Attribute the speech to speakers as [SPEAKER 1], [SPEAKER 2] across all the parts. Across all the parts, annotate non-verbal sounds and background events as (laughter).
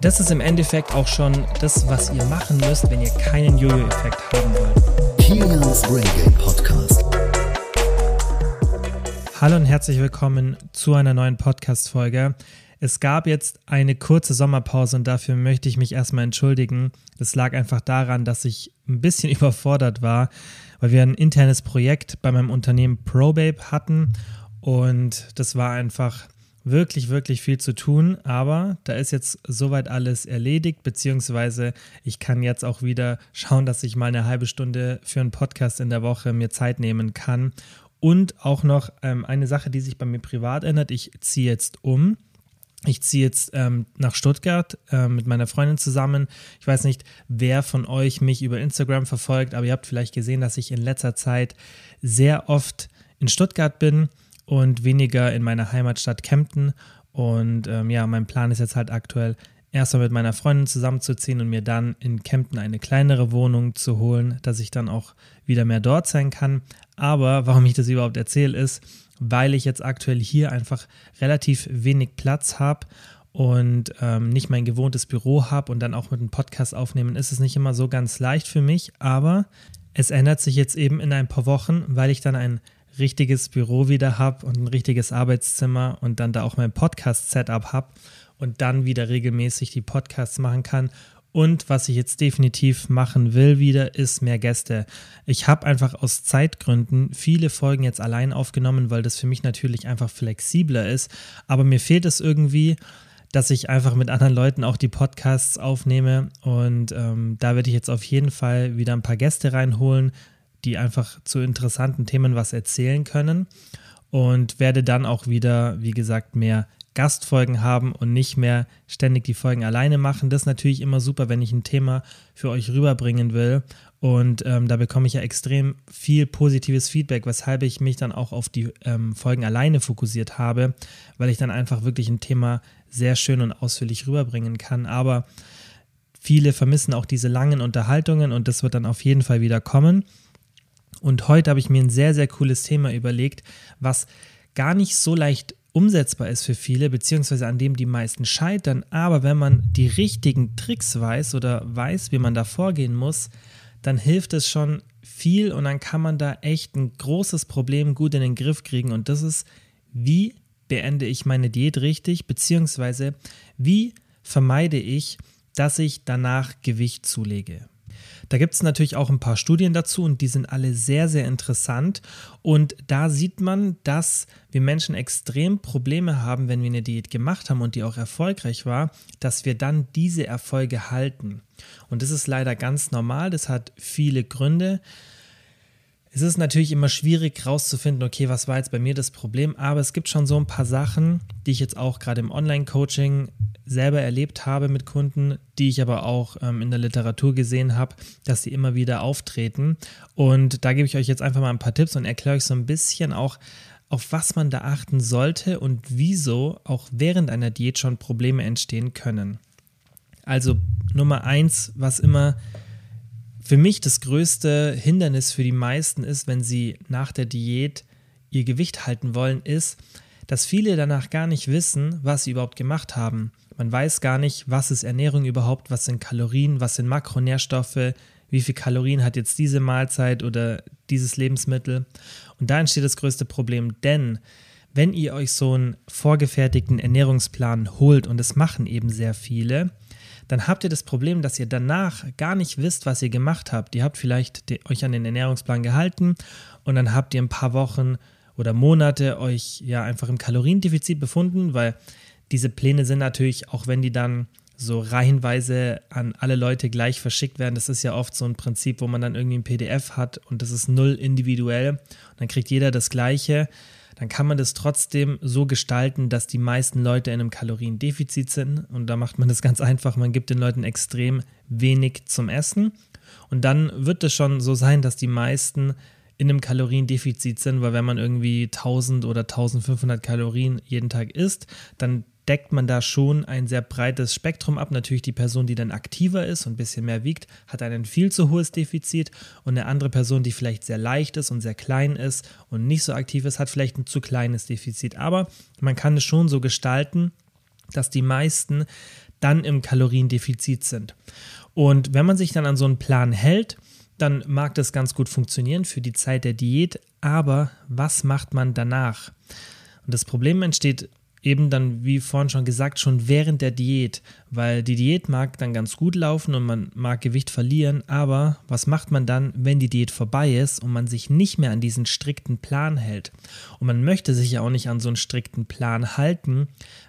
[SPEAKER 1] Das ist im Endeffekt auch schon das, was ihr machen müsst, wenn ihr keinen Jojo-Effekt haben wollt.
[SPEAKER 2] Kilians Brain Game Podcast.
[SPEAKER 1] Hallo und herzlich willkommen zu einer neuen Podcast-Folge. Es gab jetzt eine kurze Sommerpause und dafür möchte ich mich erstmal entschuldigen. Das lag einfach daran, dass ich ein bisschen (laughs) überfordert war, weil wir ein internes Projekt bei meinem Unternehmen Probabe hatten und das war einfach wirklich, wirklich viel zu tun, aber da ist jetzt soweit alles erledigt, beziehungsweise ich kann jetzt auch wieder schauen, dass ich mal eine halbe Stunde für einen Podcast in der Woche mir Zeit nehmen kann. Und auch noch ähm, eine Sache, die sich bei mir privat ändert. Ich ziehe jetzt um. Ich ziehe jetzt ähm, nach Stuttgart äh, mit meiner Freundin zusammen. Ich weiß nicht, wer von euch mich über Instagram verfolgt, aber ihr habt vielleicht gesehen, dass ich in letzter Zeit sehr oft in Stuttgart bin und weniger in meiner Heimatstadt Kempten. Und ähm, ja, mein Plan ist jetzt halt aktuell, erstmal mit meiner Freundin zusammenzuziehen und mir dann in Kempten eine kleinere Wohnung zu holen, dass ich dann auch wieder mehr dort sein kann. Aber warum ich das überhaupt erzähle, ist, weil ich jetzt aktuell hier einfach relativ wenig Platz habe und ähm, nicht mein gewohntes Büro habe und dann auch mit einem Podcast aufnehmen, ist es nicht immer so ganz leicht für mich. Aber es ändert sich jetzt eben in ein paar Wochen, weil ich dann ein richtiges Büro wieder habe und ein richtiges Arbeitszimmer und dann da auch mein Podcast-Setup habe und dann wieder regelmäßig die Podcasts machen kann. Und was ich jetzt definitiv machen will wieder, ist mehr Gäste. Ich habe einfach aus Zeitgründen viele Folgen jetzt allein aufgenommen, weil das für mich natürlich einfach flexibler ist. Aber mir fehlt es irgendwie, dass ich einfach mit anderen Leuten auch die Podcasts aufnehme. Und ähm, da werde ich jetzt auf jeden Fall wieder ein paar Gäste reinholen, die einfach zu interessanten Themen was erzählen können und werde dann auch wieder, wie gesagt, mehr Gastfolgen haben und nicht mehr ständig die Folgen alleine machen. Das ist natürlich immer super, wenn ich ein Thema für euch rüberbringen will. Und ähm, da bekomme ich ja extrem viel positives Feedback, weshalb ich mich dann auch auf die ähm, Folgen alleine fokussiert habe, weil ich dann einfach wirklich ein Thema sehr schön und ausführlich rüberbringen kann. Aber viele vermissen auch diese langen Unterhaltungen und das wird dann auf jeden Fall wieder kommen. Und heute habe ich mir ein sehr, sehr cooles Thema überlegt, was gar nicht so leicht umsetzbar ist für viele, beziehungsweise an dem die meisten scheitern. Aber wenn man die richtigen Tricks weiß oder weiß, wie man da vorgehen muss, dann hilft es schon viel und dann kann man da echt ein großes Problem gut in den Griff kriegen. Und das ist, wie beende ich meine Diät richtig, beziehungsweise wie vermeide ich, dass ich danach Gewicht zulege. Da gibt es natürlich auch ein paar Studien dazu und die sind alle sehr, sehr interessant. Und da sieht man, dass wir Menschen extrem Probleme haben, wenn wir eine Diät gemacht haben und die auch erfolgreich war, dass wir dann diese Erfolge halten. Und das ist leider ganz normal, das hat viele Gründe. Es ist natürlich immer schwierig herauszufinden, okay, was war jetzt bei mir das Problem, aber es gibt schon so ein paar Sachen, die ich jetzt auch gerade im Online-Coaching selber erlebt habe mit Kunden, die ich aber auch ähm, in der Literatur gesehen habe, dass sie immer wieder auftreten. Und da gebe ich euch jetzt einfach mal ein paar Tipps und erkläre euch so ein bisschen auch, auf was man da achten sollte und wieso auch während einer Diät schon Probleme entstehen können. Also Nummer eins, was immer für mich das größte Hindernis für die meisten ist, wenn sie nach der Diät ihr Gewicht halten wollen, ist, dass viele danach gar nicht wissen, was sie überhaupt gemacht haben. Man weiß gar nicht, was ist Ernährung überhaupt, was sind Kalorien, was sind Makronährstoffe, wie viel Kalorien hat jetzt diese Mahlzeit oder dieses Lebensmittel. Und da entsteht das größte Problem, denn wenn ihr euch so einen vorgefertigten Ernährungsplan holt, und das machen eben sehr viele, dann habt ihr das Problem, dass ihr danach gar nicht wisst, was ihr gemacht habt. Ihr habt vielleicht euch an den Ernährungsplan gehalten und dann habt ihr ein paar Wochen oder Monate euch ja einfach im Kaloriendefizit befunden, weil diese Pläne sind natürlich, auch wenn die dann so reihenweise an alle Leute gleich verschickt werden. Das ist ja oft so ein Prinzip, wo man dann irgendwie ein PDF hat und das ist null individuell. Und dann kriegt jeder das Gleiche. Dann kann man das trotzdem so gestalten, dass die meisten Leute in einem Kaloriendefizit sind. Und da macht man das ganz einfach. Man gibt den Leuten extrem wenig zum Essen. Und dann wird es schon so sein, dass die meisten in einem Kaloriendefizit sind, weil wenn man irgendwie 1000 oder 1500 Kalorien jeden Tag isst, dann deckt man da schon ein sehr breites Spektrum ab. Natürlich die Person, die dann aktiver ist und ein bisschen mehr wiegt, hat ein viel zu hohes Defizit und eine andere Person, die vielleicht sehr leicht ist und sehr klein ist und nicht so aktiv ist, hat vielleicht ein zu kleines Defizit. Aber man kann es schon so gestalten, dass die meisten dann im Kaloriendefizit sind. Und wenn man sich dann an so einen Plan hält, dann mag das ganz gut funktionieren für die Zeit der Diät, aber was macht man danach? Und das Problem entsteht eben dann, wie vorhin schon gesagt, schon während der Diät, weil die Diät mag dann ganz gut laufen und man mag Gewicht verlieren, aber was macht man dann, wenn die Diät vorbei ist und man sich nicht mehr an diesen strikten Plan hält? Und man möchte sich ja auch nicht an so einen strikten Plan halten,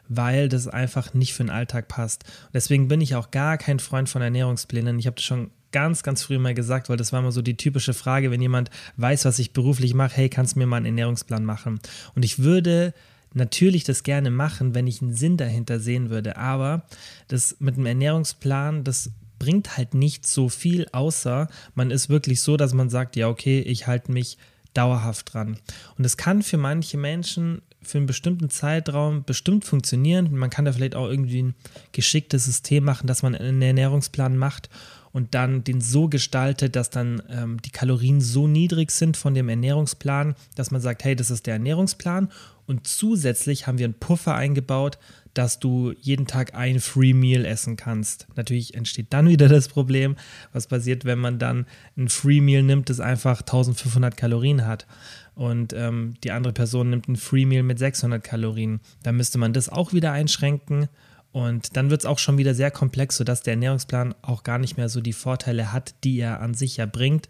[SPEAKER 1] weil das einfach nicht für den Alltag passt. Deswegen bin ich auch gar kein Freund von Ernährungsplänen. Ich habe das schon ganz, ganz früh mal gesagt, weil das war immer so die typische Frage, wenn jemand weiß, was ich beruflich mache, hey, kannst du mir mal einen Ernährungsplan machen? Und ich würde natürlich das gerne machen, wenn ich einen Sinn dahinter sehen würde. Aber das mit einem Ernährungsplan, das bringt halt nicht so viel, außer man ist wirklich so, dass man sagt, ja, okay, ich halte mich dauerhaft dran. Und es kann für manche Menschen für einen bestimmten Zeitraum bestimmt funktionieren. Man kann da vielleicht auch irgendwie ein geschicktes System machen, dass man einen Ernährungsplan macht und dann den so gestaltet, dass dann ähm, die Kalorien so niedrig sind von dem Ernährungsplan, dass man sagt, hey, das ist der Ernährungsplan und zusätzlich haben wir einen Puffer eingebaut, dass du jeden Tag ein Free Meal essen kannst. Natürlich entsteht dann wieder das Problem, was passiert, wenn man dann ein Free Meal nimmt, das einfach 1500 Kalorien hat und ähm, die andere Person nimmt ein Free Meal mit 600 Kalorien. Dann müsste man das auch wieder einschränken und dann wird es auch schon wieder sehr komplex, sodass der Ernährungsplan auch gar nicht mehr so die Vorteile hat, die er an sich ja bringt.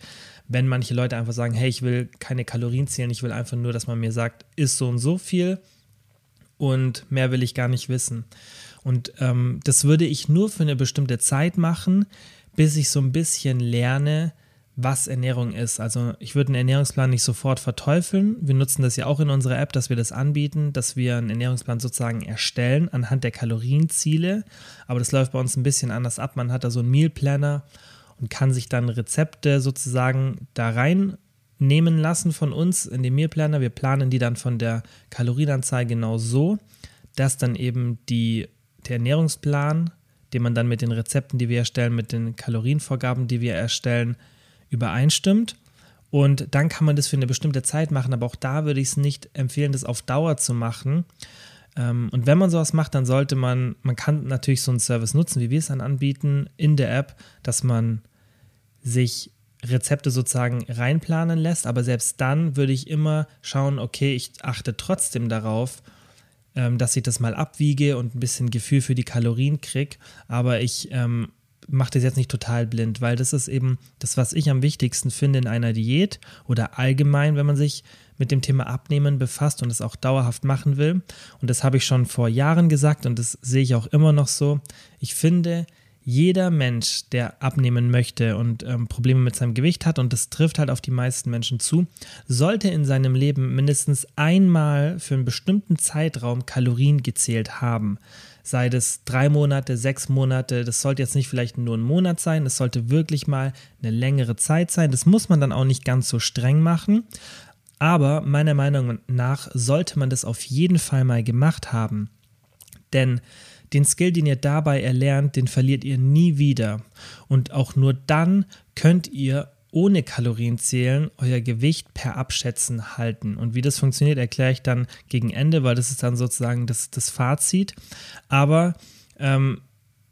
[SPEAKER 1] Wenn manche Leute einfach sagen, hey, ich will keine Kalorien zählen, ich will einfach nur, dass man mir sagt, ist so und so viel und mehr will ich gar nicht wissen. Und ähm, das würde ich nur für eine bestimmte Zeit machen, bis ich so ein bisschen lerne, was Ernährung ist. Also ich würde einen Ernährungsplan nicht sofort verteufeln. Wir nutzen das ja auch in unserer App, dass wir das anbieten, dass wir einen Ernährungsplan sozusagen erstellen anhand der Kalorienziele. Aber das läuft bei uns ein bisschen anders ab. Man hat da so einen Meal Planner und kann sich dann Rezepte sozusagen da reinnehmen lassen von uns in den Meal Planner. Wir planen die dann von der Kalorienanzahl genau so, dass dann eben die, der Ernährungsplan, den man dann mit den Rezepten, die wir erstellen, mit den Kalorienvorgaben, die wir erstellen, übereinstimmt. Und dann kann man das für eine bestimmte Zeit machen, aber auch da würde ich es nicht empfehlen, das auf Dauer zu machen. Ähm, und wenn man sowas macht, dann sollte man, man kann natürlich so einen Service nutzen, wie wir es dann anbieten in der App, dass man sich Rezepte sozusagen reinplanen lässt, aber selbst dann würde ich immer schauen, okay, ich achte trotzdem darauf, ähm, dass ich das mal abwiege und ein bisschen Gefühl für die Kalorien kriege, aber ich ähm, mache das jetzt nicht total blind, weil das ist eben das, was ich am wichtigsten finde in einer Diät oder allgemein, wenn man sich mit dem Thema Abnehmen befasst und es auch dauerhaft machen will. Und das habe ich schon vor Jahren gesagt und das sehe ich auch immer noch so. Ich finde, jeder Mensch, der abnehmen möchte und ähm, Probleme mit seinem Gewicht hat, und das trifft halt auf die meisten Menschen zu, sollte in seinem Leben mindestens einmal für einen bestimmten Zeitraum Kalorien gezählt haben sei das drei Monate, sechs Monate, das sollte jetzt nicht vielleicht nur ein Monat sein, es sollte wirklich mal eine längere Zeit sein. Das muss man dann auch nicht ganz so streng machen. Aber meiner Meinung nach sollte man das auf jeden Fall mal gemacht haben. Denn den Skill, den ihr dabei erlernt, den verliert ihr nie wieder. Und auch nur dann könnt ihr ohne Kalorienzählen euer Gewicht per Abschätzen halten. Und wie das funktioniert, erkläre ich dann gegen Ende, weil das ist dann sozusagen das, das Fazit. Aber ähm,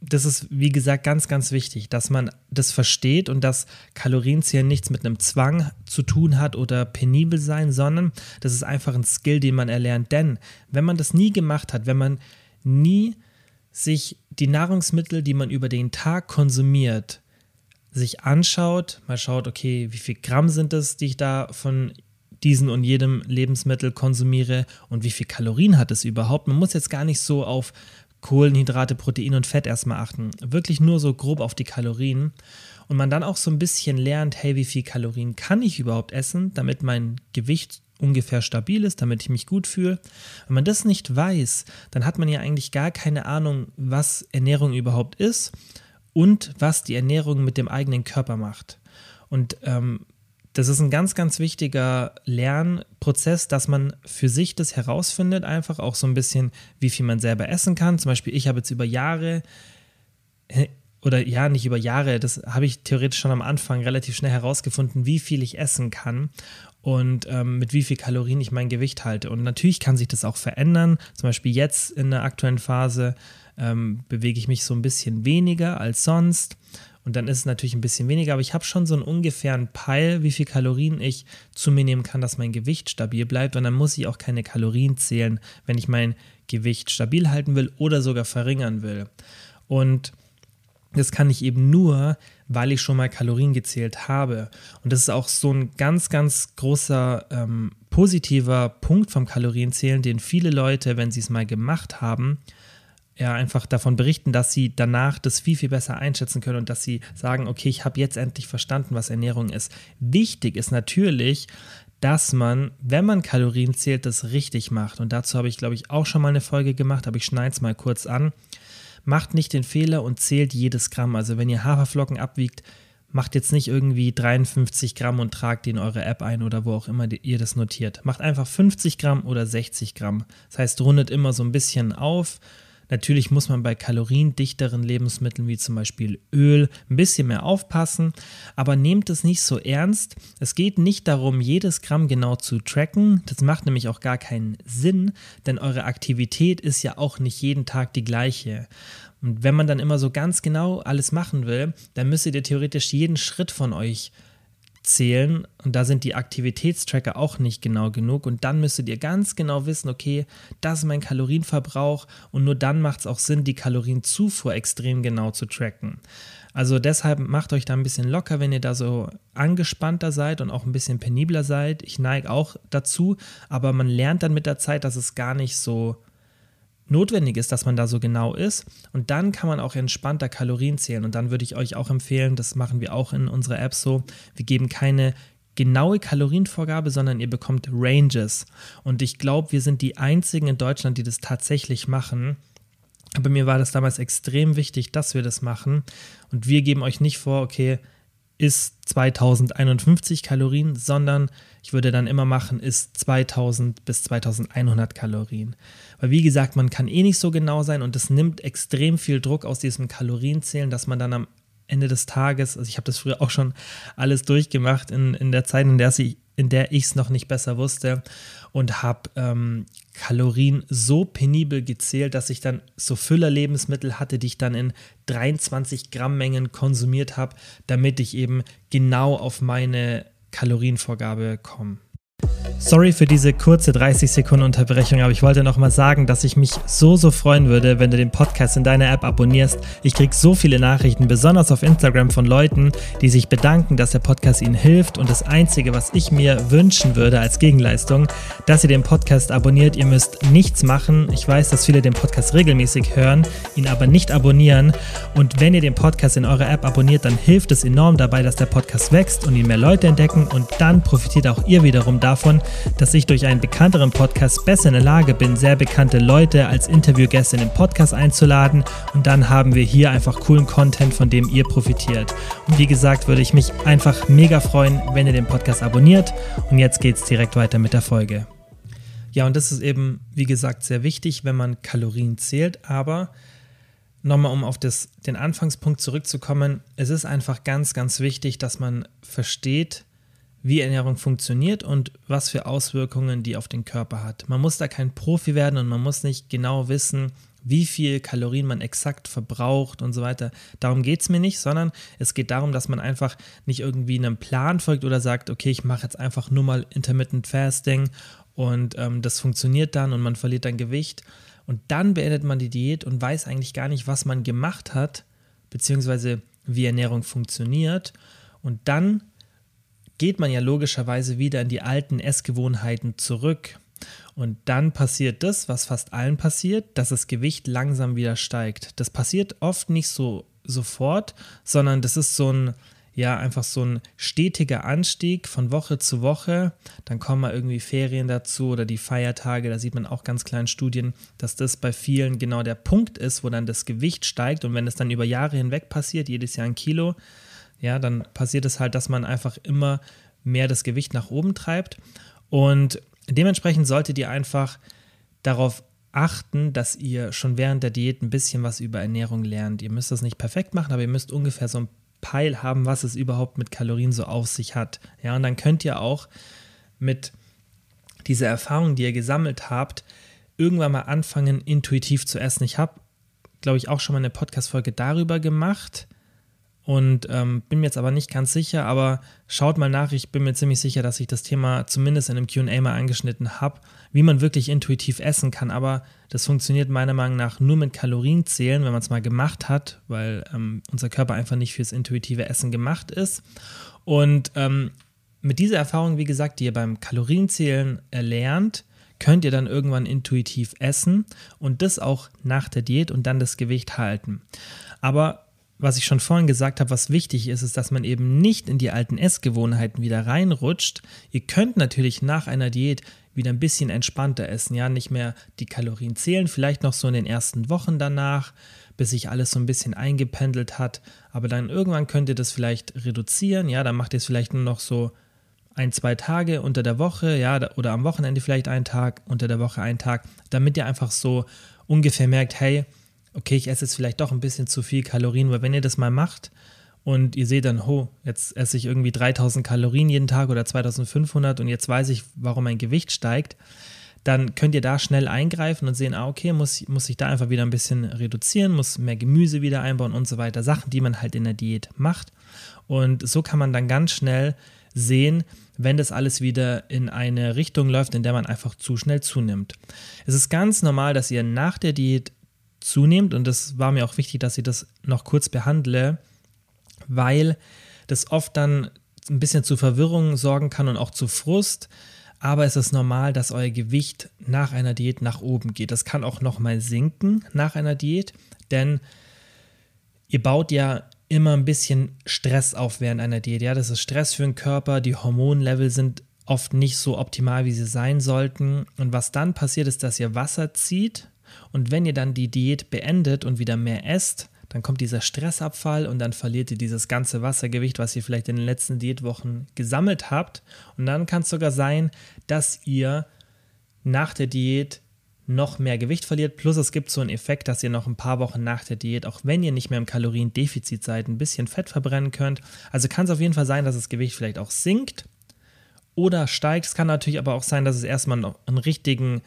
[SPEAKER 1] das ist, wie gesagt, ganz, ganz wichtig, dass man das versteht und dass Kalorienzählen nichts mit einem Zwang zu tun hat oder penibel sein, sondern das ist einfach ein Skill, den man erlernt. Denn wenn man das nie gemacht hat, wenn man nie sich die Nahrungsmittel, die man über den Tag konsumiert, sich anschaut, mal schaut, okay, wie viel Gramm sind es, die ich da von diesen und jedem Lebensmittel konsumiere und wie viel Kalorien hat es überhaupt. Man muss jetzt gar nicht so auf Kohlenhydrate, Protein und Fett erstmal achten. Wirklich nur so grob auf die Kalorien. Und man dann auch so ein bisschen lernt, hey, wie viel Kalorien kann ich überhaupt essen, damit mein Gewicht ungefähr stabil ist, damit ich mich gut fühle. Wenn man das nicht weiß, dann hat man ja eigentlich gar keine Ahnung, was Ernährung überhaupt ist und was die Ernährung mit dem eigenen Körper macht. Und ähm, das ist ein ganz, ganz wichtiger Lernprozess, dass man für sich das herausfindet, einfach auch so ein bisschen, wie viel man selber essen kann. Zum Beispiel, ich habe jetzt über Jahre oder ja, nicht über Jahre, das habe ich theoretisch schon am Anfang relativ schnell herausgefunden, wie viel ich essen kann und ähm, mit wie viel Kalorien ich mein Gewicht halte. Und natürlich kann sich das auch verändern. Zum Beispiel jetzt in der aktuellen Phase ähm, bewege ich mich so ein bisschen weniger als sonst. Und dann ist es natürlich ein bisschen weniger, aber ich habe schon so einen ungefähren Peil, wie viel Kalorien ich zu mir nehmen kann, dass mein Gewicht stabil bleibt. Und dann muss ich auch keine Kalorien zählen, wenn ich mein Gewicht stabil halten will oder sogar verringern will. Und das kann ich eben nur, weil ich schon mal Kalorien gezählt habe. Und das ist auch so ein ganz, ganz großer ähm, positiver Punkt vom Kalorienzählen, den viele Leute, wenn sie es mal gemacht haben, ja einfach davon berichten, dass sie danach das viel, viel besser einschätzen können und dass sie sagen, okay, ich habe jetzt endlich verstanden, was Ernährung ist. Wichtig ist natürlich, dass man, wenn man Kalorien zählt, das richtig macht. Und dazu habe ich, glaube ich, auch schon mal eine Folge gemacht, aber ich schneide es mal kurz an. Macht nicht den Fehler und zählt jedes Gramm. Also wenn ihr Haferflocken abwiegt, macht jetzt nicht irgendwie 53 Gramm und tragt die in eure App ein oder wo auch immer ihr das notiert. Macht einfach 50 Gramm oder 60 Gramm. Das heißt, rundet immer so ein bisschen auf Natürlich muss man bei kaloriendichteren Lebensmitteln wie zum Beispiel Öl ein bisschen mehr aufpassen, aber nehmt es nicht so ernst. Es geht nicht darum, jedes Gramm genau zu tracken. Das macht nämlich auch gar keinen Sinn, denn eure Aktivität ist ja auch nicht jeden Tag die gleiche. Und wenn man dann immer so ganz genau alles machen will, dann müsstet ihr theoretisch jeden Schritt von euch zählen und da sind die Aktivitätstracker auch nicht genau genug und dann müsstet ihr ganz genau wissen, okay, das ist mein Kalorienverbrauch und nur dann macht es auch Sinn, die Kalorienzufuhr extrem genau zu tracken. Also deshalb macht euch da ein bisschen locker, wenn ihr da so angespannter seid und auch ein bisschen penibler seid. Ich neige auch dazu, aber man lernt dann mit der Zeit, dass es gar nicht so notwendig ist, dass man da so genau ist. Und dann kann man auch entspannter Kalorien zählen. Und dann würde ich euch auch empfehlen, das machen wir auch in unserer App so, wir geben keine genaue Kalorienvorgabe, sondern ihr bekommt Ranges. Und ich glaube, wir sind die einzigen in Deutschland, die das tatsächlich machen. Aber mir war das damals extrem wichtig, dass wir das machen. Und wir geben euch nicht vor, okay, ist 2051 Kalorien, sondern ich würde dann immer machen, ist 2000 bis 2100 Kalorien. Weil wie gesagt, man kann eh nicht so genau sein und es nimmt extrem viel Druck aus diesem Kalorienzählen, dass man dann am Ende des Tages, also ich habe das früher auch schon alles durchgemacht in, in der Zeit, in der ich in der ich es noch nicht besser wusste und habe ähm, Kalorien so penibel gezählt, dass ich dann so Füllerlebensmittel hatte, die ich dann in 23 Gramm Mengen konsumiert habe, damit ich eben genau auf meine Kalorienvorgabe komme. Sorry für diese kurze 30 Sekunden Unterbrechung, aber ich wollte noch mal sagen, dass ich mich so, so freuen würde, wenn du den Podcast in deiner App abonnierst. Ich kriege so viele Nachrichten, besonders auf Instagram von Leuten, die sich bedanken, dass der Podcast ihnen hilft. Und das Einzige, was ich mir wünschen würde als Gegenleistung, dass ihr den Podcast abonniert. Ihr müsst nichts machen. Ich weiß, dass viele den Podcast regelmäßig hören, ihn aber nicht abonnieren. Und wenn ihr den Podcast in eurer App abonniert, dann hilft es enorm dabei, dass der Podcast wächst und ihn mehr Leute entdecken. Und dann profitiert auch ihr wiederum davon, dass ich durch einen bekannteren Podcast besser in der Lage bin, sehr bekannte Leute als Interviewgäste in den Podcast einzuladen und dann haben wir hier einfach coolen Content, von dem ihr profitiert. Und wie gesagt, würde ich mich einfach mega freuen, wenn ihr den Podcast abonniert und jetzt geht es direkt weiter mit der Folge. Ja, und das ist eben, wie gesagt, sehr wichtig, wenn man Kalorien zählt, aber nochmal um auf das, den Anfangspunkt zurückzukommen, es ist einfach ganz, ganz wichtig, dass man versteht, wie Ernährung funktioniert und was für Auswirkungen die auf den Körper hat. Man muss da kein Profi werden und man muss nicht genau wissen, wie viel Kalorien man exakt verbraucht und so weiter. Darum geht es mir nicht, sondern es geht darum, dass man einfach nicht irgendwie einem Plan folgt oder sagt, okay, ich mache jetzt einfach nur mal Intermittent Fasting und ähm, das funktioniert dann und man verliert dann Gewicht. Und dann beendet man die Diät und weiß eigentlich gar nicht, was man gemacht hat, beziehungsweise wie Ernährung funktioniert. Und dann geht man ja logischerweise wieder in die alten Essgewohnheiten zurück. Und dann passiert das, was fast allen passiert, dass das Gewicht langsam wieder steigt. Das passiert oft nicht so sofort, sondern das ist so ein, ja, einfach so ein stetiger Anstieg von Woche zu Woche. Dann kommen mal irgendwie Ferien dazu oder die Feiertage. Da sieht man auch ganz kleinen Studien, dass das bei vielen genau der Punkt ist, wo dann das Gewicht steigt. Und wenn es dann über Jahre hinweg passiert, jedes Jahr ein Kilo, ja, dann passiert es halt, dass man einfach immer mehr das Gewicht nach oben treibt. Und dementsprechend solltet ihr einfach darauf achten, dass ihr schon während der Diät ein bisschen was über Ernährung lernt. Ihr müsst das nicht perfekt machen, aber ihr müsst ungefähr so ein Peil haben, was es überhaupt mit Kalorien so auf sich hat. Ja, und dann könnt ihr auch mit dieser Erfahrung, die ihr gesammelt habt, irgendwann mal anfangen, intuitiv zu essen. Ich habe, glaube ich, auch schon mal eine Podcast-Folge darüber gemacht und ähm, bin mir jetzt aber nicht ganz sicher, aber schaut mal nach, ich bin mir ziemlich sicher, dass ich das Thema zumindest in einem QA mal angeschnitten habe, wie man wirklich intuitiv essen kann, aber das funktioniert meiner Meinung nach nur mit Kalorienzählen, wenn man es mal gemacht hat, weil ähm, unser Körper einfach nicht fürs intuitive Essen gemacht ist. Und ähm, mit dieser Erfahrung, wie gesagt, die ihr beim Kalorienzählen erlernt, könnt ihr dann irgendwann intuitiv essen und das auch nach der Diät und dann das Gewicht halten. Aber was ich schon vorhin gesagt habe, was wichtig ist, ist, dass man eben nicht in die alten Essgewohnheiten wieder reinrutscht. Ihr könnt natürlich nach einer Diät wieder ein bisschen entspannter essen, ja, nicht mehr die Kalorien zählen, vielleicht noch so in den ersten Wochen danach, bis sich alles so ein bisschen eingependelt hat, aber dann irgendwann könnt ihr das vielleicht reduzieren, ja, dann macht ihr es vielleicht nur noch so ein, zwei Tage unter der Woche, ja, oder am Wochenende vielleicht einen Tag, unter der Woche einen Tag, damit ihr einfach so ungefähr merkt, hey, okay, ich esse jetzt vielleicht doch ein bisschen zu viel Kalorien, weil wenn ihr das mal macht und ihr seht dann, oh, jetzt esse ich irgendwie 3000 Kalorien jeden Tag oder 2500 und jetzt weiß ich, warum mein Gewicht steigt, dann könnt ihr da schnell eingreifen und sehen, ah, okay, muss, muss ich da einfach wieder ein bisschen reduzieren, muss mehr Gemüse wieder einbauen und so weiter. Sachen, die man halt in der Diät macht. Und so kann man dann ganz schnell sehen, wenn das alles wieder in eine Richtung läuft, in der man einfach zu schnell zunimmt. Es ist ganz normal, dass ihr nach der Diät zunehmend und das war mir auch wichtig, dass ich das noch kurz behandle, weil das oft dann ein bisschen zu Verwirrung sorgen kann und auch zu Frust. Aber es ist normal, dass euer Gewicht nach einer Diät nach oben geht. Das kann auch nochmal sinken nach einer Diät, denn ihr baut ja immer ein bisschen Stress auf während einer Diät. Ja, das ist Stress für den Körper. Die Hormonlevel sind oft nicht so optimal, wie sie sein sollten. Und was dann passiert, ist, dass ihr Wasser zieht und wenn ihr dann die Diät beendet und wieder mehr esst, dann kommt dieser Stressabfall und dann verliert ihr dieses ganze Wassergewicht, was ihr vielleicht in den letzten Diätwochen gesammelt habt. Und dann kann es sogar sein, dass ihr nach der Diät noch mehr Gewicht verliert. Plus es gibt so einen Effekt, dass ihr noch ein paar Wochen nach der Diät, auch wenn ihr nicht mehr im Kaloriendefizit seid, ein bisschen Fett verbrennen könnt. Also kann es auf jeden Fall sein, dass das Gewicht vielleicht auch sinkt oder steigt. Es kann natürlich aber auch sein, dass es erstmal noch einen richtigen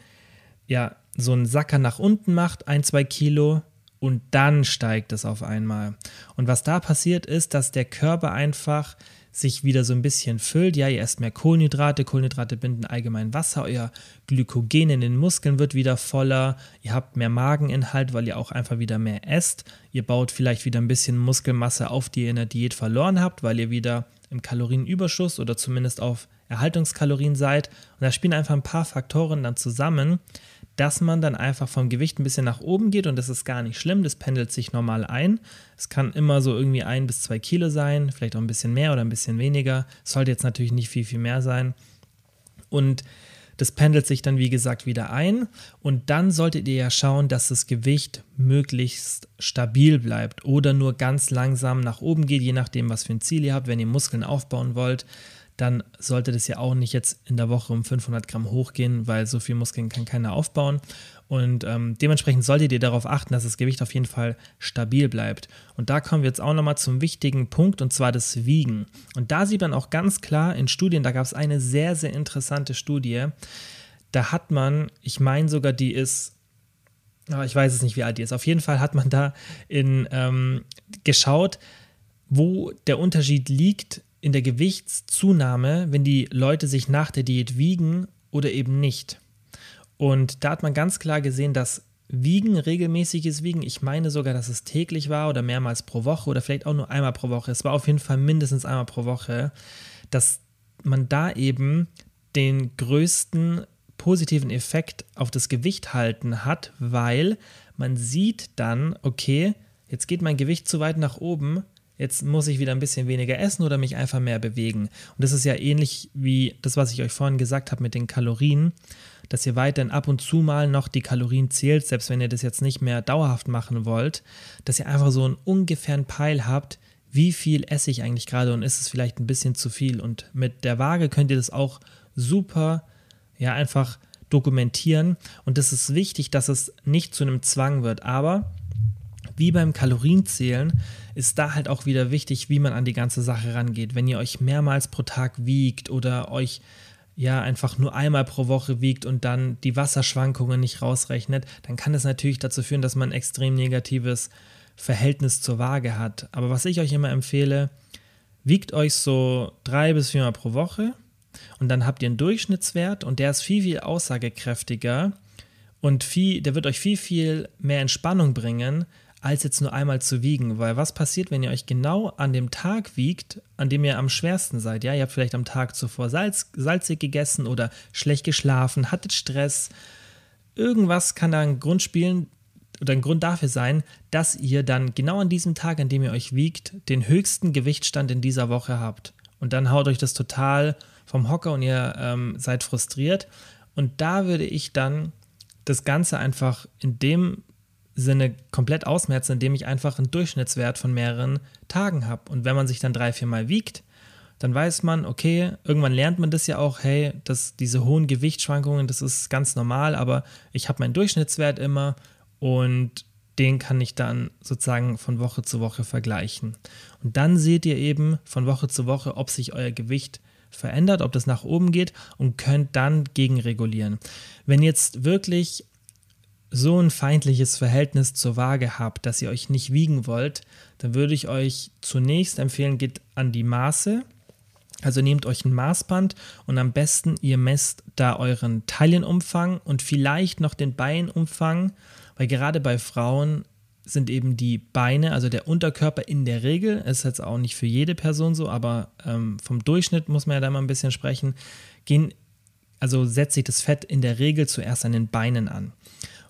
[SPEAKER 1] ja, so einen Sacker nach unten macht, ein, zwei Kilo, und dann steigt es auf einmal. Und was da passiert ist, dass der Körper einfach sich wieder so ein bisschen füllt. Ja, ihr esst mehr Kohlenhydrate, Kohlenhydrate binden allgemein Wasser, euer Glykogen in den Muskeln wird wieder voller, ihr habt mehr Mageninhalt, weil ihr auch einfach wieder mehr esst. Ihr baut vielleicht wieder ein bisschen Muskelmasse auf, die ihr in der Diät verloren habt, weil ihr wieder im Kalorienüberschuss oder zumindest auf Erhaltungskalorien seid. Und da spielen einfach ein paar Faktoren dann zusammen, dass man dann einfach vom Gewicht ein bisschen nach oben geht und das ist gar nicht schlimm, das pendelt sich normal ein. Es kann immer so irgendwie ein bis zwei Kilo sein, vielleicht auch ein bisschen mehr oder ein bisschen weniger. Es sollte jetzt natürlich nicht viel, viel mehr sein. Und das pendelt sich dann, wie gesagt, wieder ein. Und dann solltet ihr ja schauen, dass das Gewicht möglichst stabil bleibt oder nur ganz langsam nach oben geht, je nachdem, was für ein Ziel ihr habt. Wenn ihr Muskeln aufbauen wollt, dann sollte das ja auch nicht jetzt in der Woche um 500 Gramm hochgehen, weil so viel Muskeln kann keiner aufbauen. Und ähm, dementsprechend solltet ihr darauf achten, dass das Gewicht auf jeden Fall stabil bleibt. Und da kommen wir jetzt auch nochmal zum wichtigen Punkt, und zwar das Wiegen. Und da sieht man auch ganz klar in Studien, da gab es eine sehr, sehr interessante Studie. Da hat man, ich meine sogar, die ist aber ich weiß es nicht, wie alt die ist. Auf jeden Fall hat man da in, ähm, geschaut, wo der Unterschied liegt in der Gewichtszunahme, wenn die Leute sich nach der Diät wiegen oder eben nicht. Und da hat man ganz klar gesehen, dass Wiegen, regelmäßiges Wiegen, ich meine sogar, dass es täglich war oder mehrmals pro Woche oder vielleicht auch nur einmal pro Woche. Es war auf jeden Fall mindestens einmal pro Woche, dass man da eben den größten positiven Effekt auf das Gewicht halten hat, weil man sieht dann, okay, jetzt geht mein Gewicht zu weit nach oben, jetzt muss ich wieder ein bisschen weniger essen oder mich einfach mehr bewegen. Und das ist ja ähnlich wie das, was ich euch vorhin gesagt habe mit den Kalorien, dass ihr weiterhin ab und zu mal noch die Kalorien zählt, selbst wenn ihr das jetzt nicht mehr dauerhaft machen wollt, dass ihr einfach so einen ungefähren Peil habt, wie viel esse ich eigentlich gerade und ist es vielleicht ein bisschen zu viel. Und mit der Waage könnt ihr das auch super, ja, einfach dokumentieren. Und es ist wichtig, dass es nicht zu einem Zwang wird. Aber wie beim Kalorienzählen ist da halt auch wieder wichtig, wie man an die ganze Sache rangeht. Wenn ihr euch mehrmals pro Tag wiegt oder euch ja einfach nur einmal pro Woche wiegt und dann die Wasserschwankungen nicht rausrechnet, dann kann das natürlich dazu führen, dass man ein extrem negatives Verhältnis zur Waage hat. Aber was ich euch immer empfehle, wiegt euch so drei bis viermal pro Woche und dann habt ihr einen Durchschnittswert und der ist viel, viel aussagekräftiger und viel, der wird euch viel, viel mehr Entspannung bringen, als jetzt nur einmal zu wiegen. Weil was passiert, wenn ihr euch genau an dem Tag wiegt, an dem ihr am schwersten seid? Ja, ihr habt vielleicht am Tag zuvor Salz, salzig gegessen oder schlecht geschlafen, hattet Stress. Irgendwas kann da ein Grund spielen oder ein Grund dafür sein, dass ihr dann genau an diesem Tag, an dem ihr euch wiegt, den höchsten Gewichtstand in dieser Woche habt. Und dann haut euch das total vom Hocker und ihr ähm, seid frustriert. Und da würde ich dann das Ganze einfach in dem Sinne komplett ausmerzen, indem ich einfach einen Durchschnittswert von mehreren Tagen habe. Und wenn man sich dann drei, vier Mal wiegt, dann weiß man, okay, irgendwann lernt man das ja auch, hey, dass diese hohen Gewichtsschwankungen, das ist ganz normal, aber ich habe meinen Durchschnittswert immer und den kann ich dann sozusagen von Woche zu Woche vergleichen. Und dann seht ihr eben von Woche zu Woche, ob sich euer Gewicht verändert, ob das nach oben geht und könnt dann gegenregulieren. Wenn jetzt wirklich so ein feindliches Verhältnis zur Waage habt, dass ihr euch nicht wiegen wollt, dann würde ich euch zunächst empfehlen, geht an die Maße. Also nehmt euch ein Maßband und am besten ihr messt da euren Taillenumfang und vielleicht noch den Beinumfang, weil gerade bei Frauen sind eben die Beine, also der Unterkörper in der Regel, ist jetzt auch nicht für jede Person so, aber ähm, vom Durchschnitt muss man ja da mal ein bisschen sprechen, gehen, also setzt sich das Fett in der Regel zuerst an den Beinen an.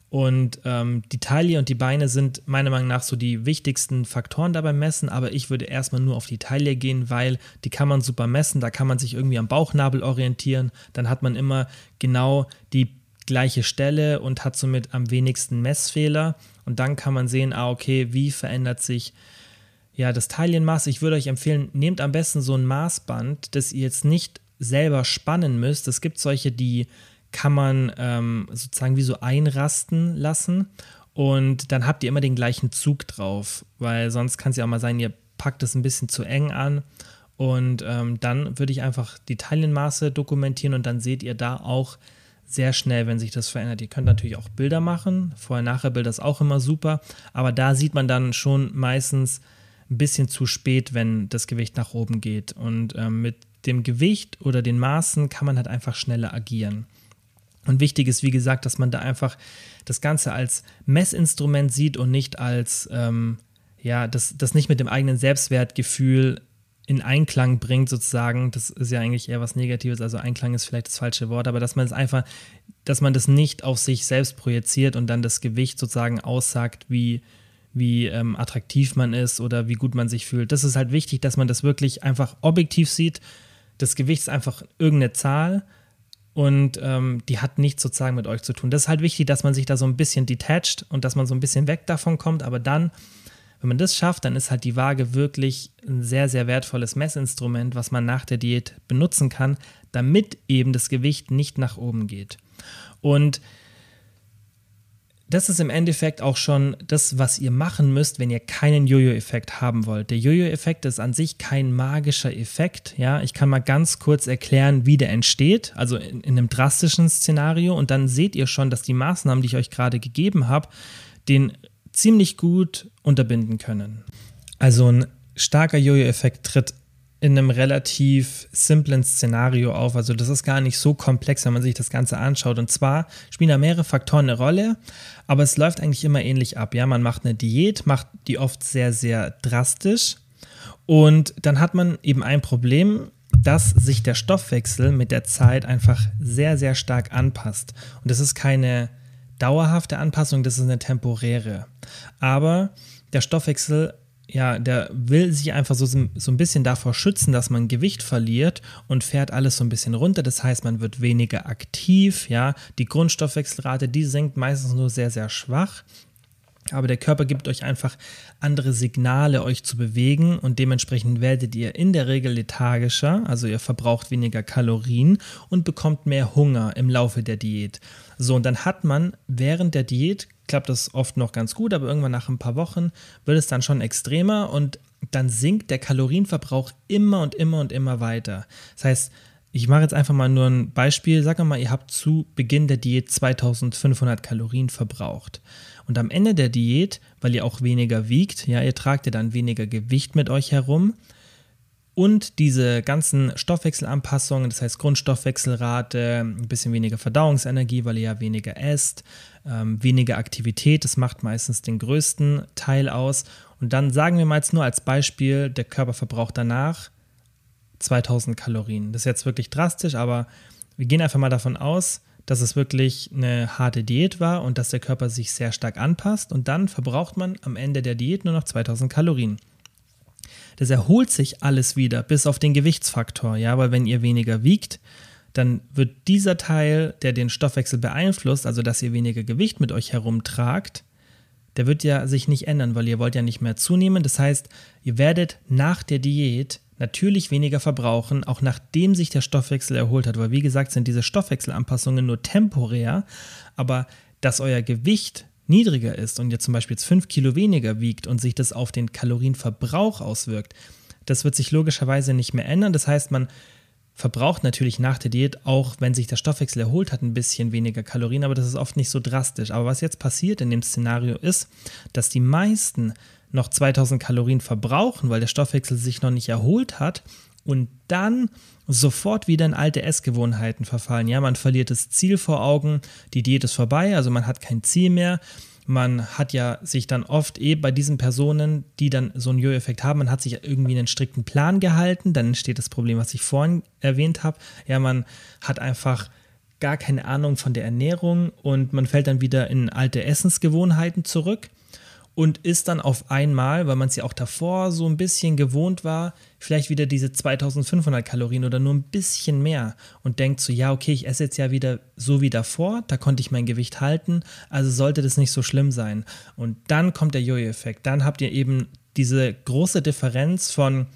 [SPEAKER 1] Und ähm, die Taille und die Beine sind meiner Meinung nach so die wichtigsten Faktoren dabei messen, aber ich würde erstmal nur auf die Taille gehen, weil die kann man super messen, da kann man sich irgendwie am Bauchnabel orientieren, dann hat man immer genau die gleiche Stelle und hat somit am wenigsten Messfehler und dann kann man sehen, ah okay, wie verändert sich ja das Taillenmaß. Ich würde euch empfehlen, nehmt am besten so ein Maßband, das ihr jetzt nicht selber spannen müsst. Es gibt solche, die kann man ähm, sozusagen wie so einrasten lassen und dann habt ihr immer den gleichen Zug drauf, weil sonst kann es ja auch mal sein, ihr packt es ein bisschen zu eng an und ähm, dann würde ich einfach die Taillenmaße dokumentieren und dann seht ihr da auch sehr schnell, wenn sich das verändert. Ihr könnt natürlich auch Bilder machen, Vorher-Nachher-Bilder ist auch immer super, aber da sieht man dann schon meistens ein bisschen zu spät, wenn das Gewicht nach oben geht und ähm, mit dem Gewicht oder den Maßen kann man halt einfach schneller agieren. Und wichtig ist, wie gesagt, dass man da einfach das Ganze als Messinstrument sieht und nicht als, ähm, ja, das, das nicht mit dem eigenen Selbstwertgefühl in Einklang bringt, sozusagen. Das ist ja eigentlich eher was Negatives, also Einklang ist vielleicht das falsche Wort, aber dass man es einfach, dass man das nicht auf sich selbst projiziert und dann das Gewicht sozusagen aussagt, wie, wie ähm, attraktiv man ist oder wie gut man sich fühlt. Das ist halt wichtig, dass man das wirklich einfach objektiv sieht. Das Gewicht ist einfach irgendeine Zahl und ähm, die hat nichts sozusagen mit euch zu tun. Das ist halt wichtig, dass man sich da so ein bisschen detached und dass man so ein bisschen weg davon kommt, aber dann, wenn man das schafft, dann ist halt die Waage wirklich ein sehr, sehr wertvolles Messinstrument, was man nach der Diät benutzen kann, damit eben das Gewicht nicht nach oben geht. Und das ist im Endeffekt auch schon das, was ihr machen müsst, wenn ihr keinen Jojo-Effekt haben wollt. Der Jojo-Effekt ist an sich kein magischer Effekt. Ja, ich kann mal ganz kurz erklären, wie der entsteht, also in, in einem drastischen Szenario. Und dann seht ihr schon, dass die Maßnahmen, die ich euch gerade gegeben habe, den ziemlich gut unterbinden können. Also ein starker Jojo-Effekt tritt in einem relativ simplen Szenario auf. Also das ist gar nicht so komplex, wenn man sich das Ganze anschaut. Und zwar spielen da mehrere Faktoren eine Rolle, aber es läuft eigentlich immer ähnlich ab. Ja, man macht eine Diät, macht die oft sehr, sehr drastisch und dann hat man eben ein Problem, dass sich der Stoffwechsel mit der Zeit einfach sehr, sehr stark anpasst. Und das ist keine dauerhafte Anpassung, das ist eine temporäre. Aber der Stoffwechsel ja, der will sich einfach so, so ein bisschen davor schützen, dass man Gewicht verliert und fährt alles so ein bisschen runter. Das heißt, man wird weniger aktiv, ja. Die Grundstoffwechselrate, die sinkt meistens nur sehr, sehr schwach. Aber der Körper gibt euch einfach andere Signale, euch zu bewegen und dementsprechend werdet ihr in der Regel lethargischer, also ihr verbraucht weniger Kalorien und bekommt mehr Hunger im Laufe der Diät. So, und dann hat man während der Diät, klappt das oft noch ganz gut, aber irgendwann nach ein paar Wochen wird es dann schon extremer und dann sinkt der Kalorienverbrauch immer und immer und immer weiter. Das heißt, ich mache jetzt einfach mal nur ein Beispiel. Wir mal, ihr habt zu Beginn der Diät 2500 Kalorien verbraucht. Und am Ende der Diät, weil ihr auch weniger wiegt, ja, ihr tragt ja dann weniger Gewicht mit euch herum. Und diese ganzen Stoffwechselanpassungen, das heißt Grundstoffwechselrate, ein bisschen weniger Verdauungsenergie, weil ihr ja weniger esst, ähm, weniger Aktivität, das macht meistens den größten Teil aus. Und dann sagen wir mal jetzt nur als Beispiel, der Körper verbraucht danach 2000 Kalorien. Das ist jetzt wirklich drastisch, aber wir gehen einfach mal davon aus, dass es wirklich eine harte Diät war und dass der Körper sich sehr stark anpasst und dann verbraucht man am Ende der Diät nur noch 2000 Kalorien. Das erholt sich alles wieder, bis auf den Gewichtsfaktor, ja, weil wenn ihr weniger wiegt, dann wird dieser Teil, der den Stoffwechsel beeinflusst, also dass ihr weniger Gewicht mit euch herumtragt, der wird ja sich nicht ändern, weil ihr wollt ja nicht mehr zunehmen. Das heißt, ihr werdet nach der Diät natürlich weniger verbrauchen, auch nachdem sich der Stoffwechsel erholt hat, weil wie gesagt sind diese Stoffwechselanpassungen nur temporär, aber dass euer Gewicht niedriger ist und ihr zum Beispiel jetzt 5 Kilo weniger wiegt und sich das auf den Kalorienverbrauch auswirkt, das wird sich logischerweise nicht mehr ändern. Das heißt, man verbraucht natürlich nach der Diät, auch wenn sich der Stoffwechsel erholt hat, ein bisschen weniger Kalorien, aber das ist oft nicht so drastisch. Aber was jetzt passiert in dem Szenario ist, dass die meisten noch 2000 Kalorien verbrauchen, weil der Stoffwechsel sich noch nicht erholt hat und dann sofort wieder in alte Essgewohnheiten verfallen. Ja, man verliert das Ziel vor Augen, die Diät ist vorbei, also man hat kein Ziel mehr. Man hat ja sich dann oft eh bei diesen Personen, die dann so einen Jojo-Effekt haben, man hat sich irgendwie einen strikten Plan gehalten, dann entsteht das Problem, was ich vorhin erwähnt habe. Ja, man hat einfach gar keine Ahnung von der Ernährung und man fällt dann wieder in alte Essensgewohnheiten zurück und ist dann auf einmal, weil man es ja auch davor so ein bisschen gewohnt war, vielleicht wieder diese 2500 Kalorien oder nur ein bisschen mehr und denkt so, ja, okay, ich esse jetzt ja wieder so wie davor, da konnte ich mein Gewicht halten, also sollte das nicht so schlimm sein. Und dann kommt der Jojo-Effekt, dann habt ihr eben diese große Differenz von,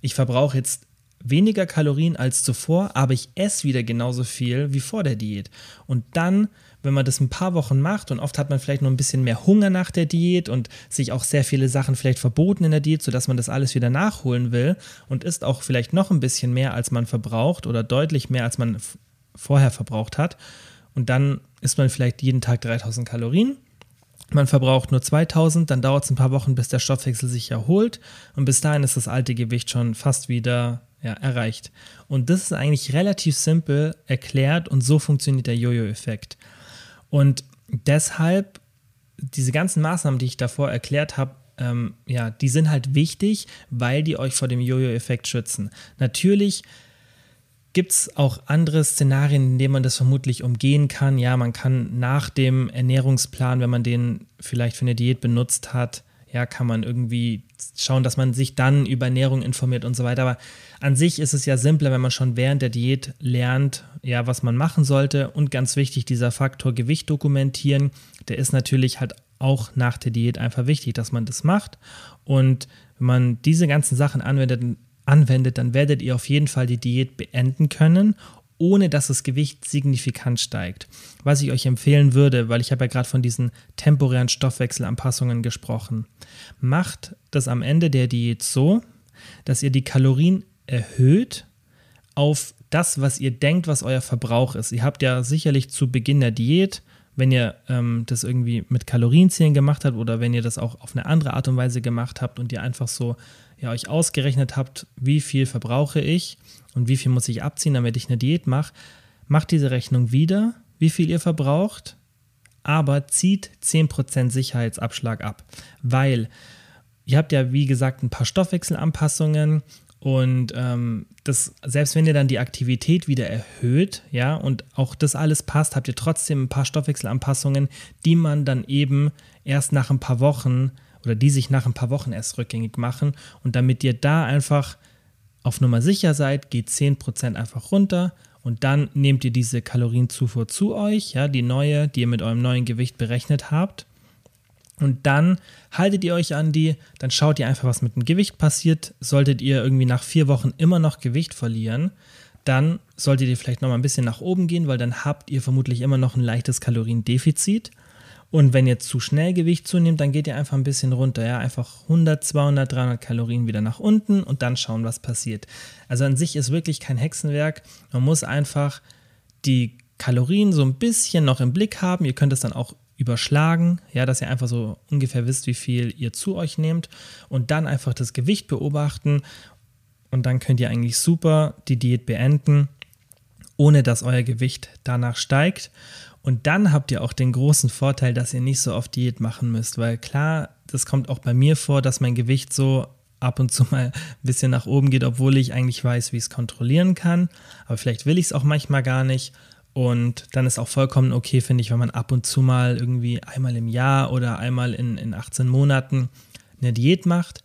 [SPEAKER 1] ich verbrauche jetzt weniger Kalorien als zuvor, aber ich esse wieder genauso viel wie vor der Diät. Und dann wenn man das ein paar Wochen macht und oft hat man vielleicht noch ein bisschen mehr Hunger nach der Diät und sich auch sehr viele Sachen vielleicht verboten in der Diät, sodass man das alles wieder nachholen will und isst auch vielleicht noch ein bisschen mehr, als man verbraucht oder deutlich mehr, als man vorher verbraucht hat. Und dann isst man vielleicht jeden Tag 3000 Kalorien. Man verbraucht nur 2000, dann dauert es ein paar Wochen, bis der Stoffwechsel sich erholt und bis dahin ist das alte Gewicht schon fast wieder ja, erreicht. Und das ist eigentlich relativ simpel erklärt und so funktioniert der Jojo-Effekt. Und deshalb, diese ganzen Maßnahmen, die ich davor erklärt habe, ähm, ja, die sind halt wichtig, weil die euch vor dem Jojo-Effekt schützen. Natürlich gibt es auch andere Szenarien, in denen man das vermutlich umgehen kann. Ja, man kann nach dem Ernährungsplan, wenn man den vielleicht für eine Diät benutzt hat, ja, kann man irgendwie schauen, dass man sich dann über Ernährung informiert und so weiter. Aber an sich ist es ja simpler, wenn man schon während der Diät lernt, ja, was man machen sollte. Und ganz wichtig, dieser Faktor Gewicht dokumentieren, der ist natürlich halt auch nach der Diät einfach wichtig, dass man das macht. Und wenn man diese ganzen Sachen anwendet, anwendet, dann werdet ihr auf jeden Fall die Diät beenden können ohne dass das Gewicht signifikant steigt. Was ich euch empfehlen würde, weil ich habe ja gerade von diesen temporären Stoffwechselanpassungen gesprochen, macht das am Ende der Diät so, dass ihr die Kalorien erhöht auf das, was ihr denkt, was euer Verbrauch ist. Ihr habt ja sicherlich zu Beginn der Diät, wenn ihr ähm, das irgendwie mit Kalorienzählen gemacht habt oder wenn ihr das auch auf eine andere Art und Weise gemacht habt und ihr einfach so ja, euch ausgerechnet habt, wie viel verbrauche ich und wie viel muss ich abziehen, damit ich eine Diät mache, macht diese Rechnung wieder, wie viel ihr verbraucht, aber zieht 10% Sicherheitsabschlag ab, weil ihr habt ja, wie gesagt, ein paar Stoffwechselanpassungen und ähm, das, selbst wenn ihr dann die Aktivität wieder erhöht, ja, und auch das alles passt, habt ihr trotzdem ein paar Stoffwechselanpassungen, die man dann eben erst nach ein paar Wochen oder die sich nach ein paar Wochen erst rückgängig machen. Und damit ihr da einfach auf Nummer sicher seid, geht 10% einfach runter und dann nehmt ihr diese Kalorienzufuhr zu euch, ja, die neue, die ihr mit eurem neuen Gewicht berechnet habt. Und dann haltet ihr euch an die, dann schaut ihr einfach, was mit dem Gewicht passiert. Solltet ihr irgendwie nach vier Wochen immer noch Gewicht verlieren, dann solltet ihr vielleicht nochmal ein bisschen nach oben gehen, weil dann habt ihr vermutlich immer noch ein leichtes Kaloriendefizit. Und wenn ihr zu schnell Gewicht zunehmt, dann geht ihr einfach ein bisschen runter. Ja, einfach 100, 200, 300 Kalorien wieder nach unten und dann schauen, was passiert. Also an sich ist wirklich kein Hexenwerk. Man muss einfach die Kalorien so ein bisschen noch im Blick haben. Ihr könnt es dann auch überschlagen, ja, dass ihr einfach so ungefähr wisst, wie viel ihr zu euch nehmt und dann einfach das Gewicht beobachten und dann könnt ihr eigentlich super die Diät beenden, ohne dass euer Gewicht danach steigt. Und dann habt ihr auch den großen Vorteil, dass ihr nicht so oft Diät machen müsst, weil klar, das kommt auch bei mir vor, dass mein Gewicht so ab und zu (laughs) mal ein bisschen nach oben geht, obwohl ich eigentlich weiß, wie ich es kontrollieren kann. Aber vielleicht will ich es auch manchmal gar nicht. Und dann ist auch vollkommen okay, finde ich, wenn man ab und zu mal irgendwie einmal im Jahr oder einmal in, in 18 Monaten eine Diät macht.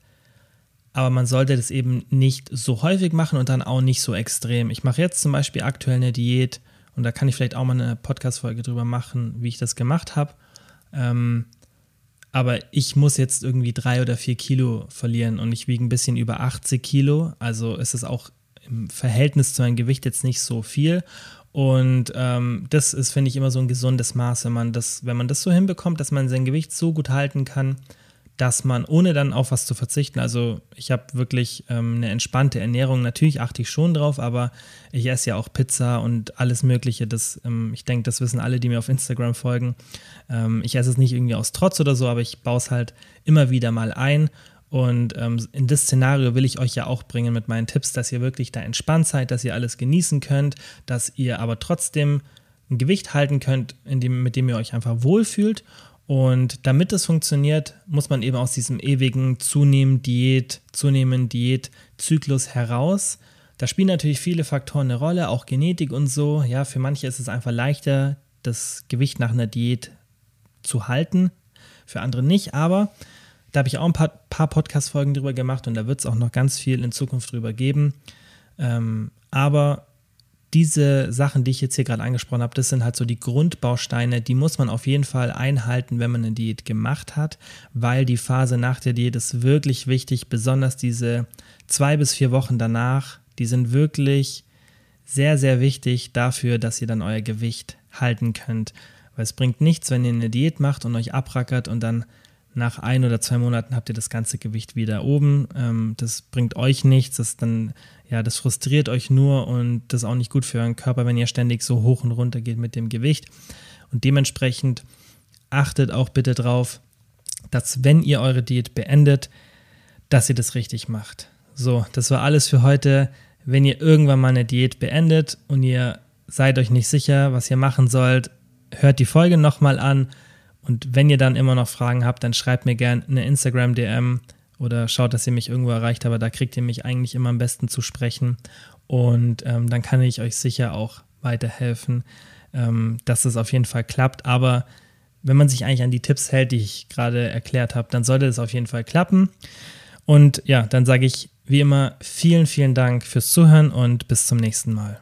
[SPEAKER 1] Aber man sollte das eben nicht so häufig machen und dann auch nicht so extrem. Ich mache jetzt zum Beispiel aktuell eine Diät und da kann ich vielleicht auch mal eine Podcast-Folge drüber machen, wie ich das gemacht habe. Ähm, aber ich muss jetzt irgendwie drei oder vier Kilo verlieren und ich wiege ein bisschen über 80 Kilo. Also ist es auch im Verhältnis zu meinem Gewicht jetzt nicht so viel. Und ähm, das ist, finde ich, immer so ein gesundes Maß, wenn man das, wenn man das so hinbekommt, dass man sein Gewicht so gut halten kann, dass man, ohne dann auf was zu verzichten, also ich habe wirklich ähm, eine entspannte Ernährung, natürlich achte ich schon drauf, aber ich esse ja auch Pizza und alles Mögliche. Das, ähm, ich denke, das wissen alle, die mir auf Instagram folgen. Ähm, ich esse es nicht irgendwie aus Trotz oder so, aber ich baue es halt immer wieder mal ein und ähm, in das Szenario will ich euch ja auch bringen mit meinen Tipps, dass ihr wirklich da entspannt seid, dass ihr alles genießen könnt, dass ihr aber trotzdem ein Gewicht halten könnt, dem, mit dem ihr euch einfach wohlfühlt. Und damit das funktioniert, muss man eben aus diesem ewigen Zunehmen, Diät, Zunehmen, Diät-Zyklus heraus. Da spielen natürlich viele Faktoren eine Rolle, auch Genetik und so. Ja, für manche ist es einfach leichter, das Gewicht nach einer Diät zu halten, für andere nicht. Aber da habe ich auch ein paar, paar Podcast-Folgen drüber gemacht und da wird es auch noch ganz viel in Zukunft drüber geben. Ähm, aber diese Sachen, die ich jetzt hier gerade angesprochen habe, das sind halt so die Grundbausteine, die muss man auf jeden Fall einhalten, wenn man eine Diät gemacht hat, weil die Phase nach der Diät ist wirklich wichtig, besonders diese zwei bis vier Wochen danach, die sind wirklich sehr, sehr wichtig dafür, dass ihr dann euer Gewicht halten könnt. Weil es bringt nichts, wenn ihr eine Diät macht und euch abrackert und dann nach ein oder zwei Monaten habt ihr das ganze Gewicht wieder oben. Ähm, das bringt euch nichts, das dann, ja, das frustriert euch nur und das ist auch nicht gut für euren Körper, wenn ihr ständig so hoch und runter geht mit dem Gewicht. Und dementsprechend achtet auch bitte drauf, dass wenn ihr eure Diät beendet, dass ihr das richtig macht. So, das war alles für heute. Wenn ihr irgendwann mal eine Diät beendet und ihr seid euch nicht sicher, was ihr machen sollt, hört die Folge nochmal an und wenn ihr dann immer noch Fragen habt, dann schreibt mir gerne eine Instagram-DM oder schaut, dass ihr mich irgendwo erreicht, aber da kriegt ihr mich eigentlich immer am besten zu sprechen. Und ähm, dann kann ich euch sicher auch weiterhelfen, ähm, dass es auf jeden Fall klappt. Aber wenn man sich eigentlich an die Tipps hält, die ich gerade erklärt habe, dann sollte es auf jeden Fall klappen. Und ja, dann sage ich wie immer vielen, vielen Dank fürs Zuhören und bis zum nächsten Mal.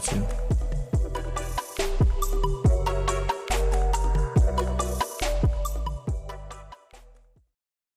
[SPEAKER 1] dafür.